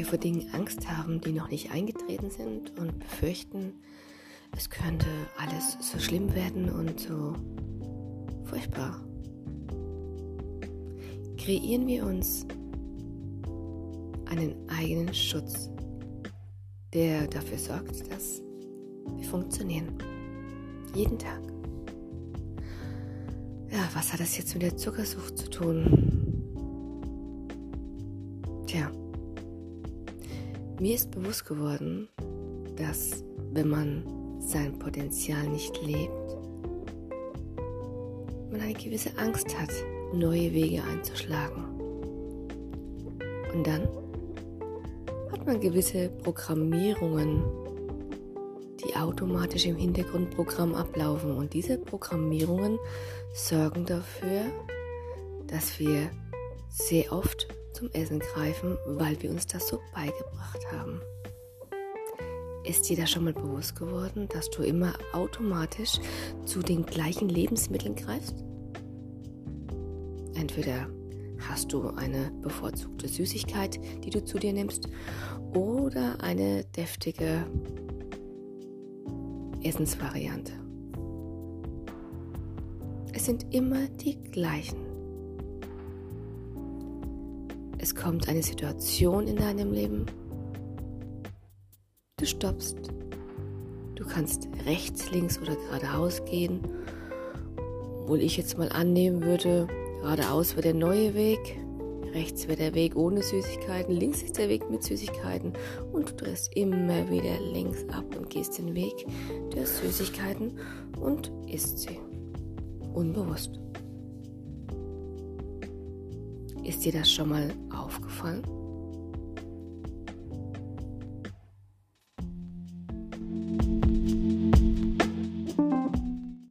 wir vor Dingen Angst haben, die noch nicht eingetreten sind und befürchten, es könnte alles so schlimm werden und so furchtbar. Kreieren wir uns einen eigenen Schutz, der dafür sorgt, dass wir funktionieren. Jeden Tag. Ja, was hat das jetzt mit der Zuckersucht zu tun? Tja, mir ist bewusst geworden, dass wenn man sein Potenzial nicht lebt, man eine gewisse Angst hat, neue Wege einzuschlagen. Und dann hat man gewisse Programmierungen, die automatisch im Hintergrundprogramm ablaufen. Und diese Programmierungen sorgen dafür, dass wir sehr oft zum Essen greifen, weil wir uns das so beigebracht haben. Ist dir das schon mal bewusst geworden, dass du immer automatisch zu den gleichen Lebensmitteln greifst? Entweder hast du eine bevorzugte Süßigkeit, die du zu dir nimmst, oder eine deftige Essensvariante. Es sind immer die gleichen. Es kommt eine Situation in deinem Leben. Du stoppst. Du kannst rechts, links oder geradeaus gehen. Obwohl ich jetzt mal annehmen würde, geradeaus wäre der neue Weg, rechts wäre der Weg ohne Süßigkeiten, links ist der Weg mit Süßigkeiten und du drehst immer wieder links ab und gehst den Weg der Süßigkeiten und isst sie. Unbewusst. Ist dir das schon mal aufgefallen?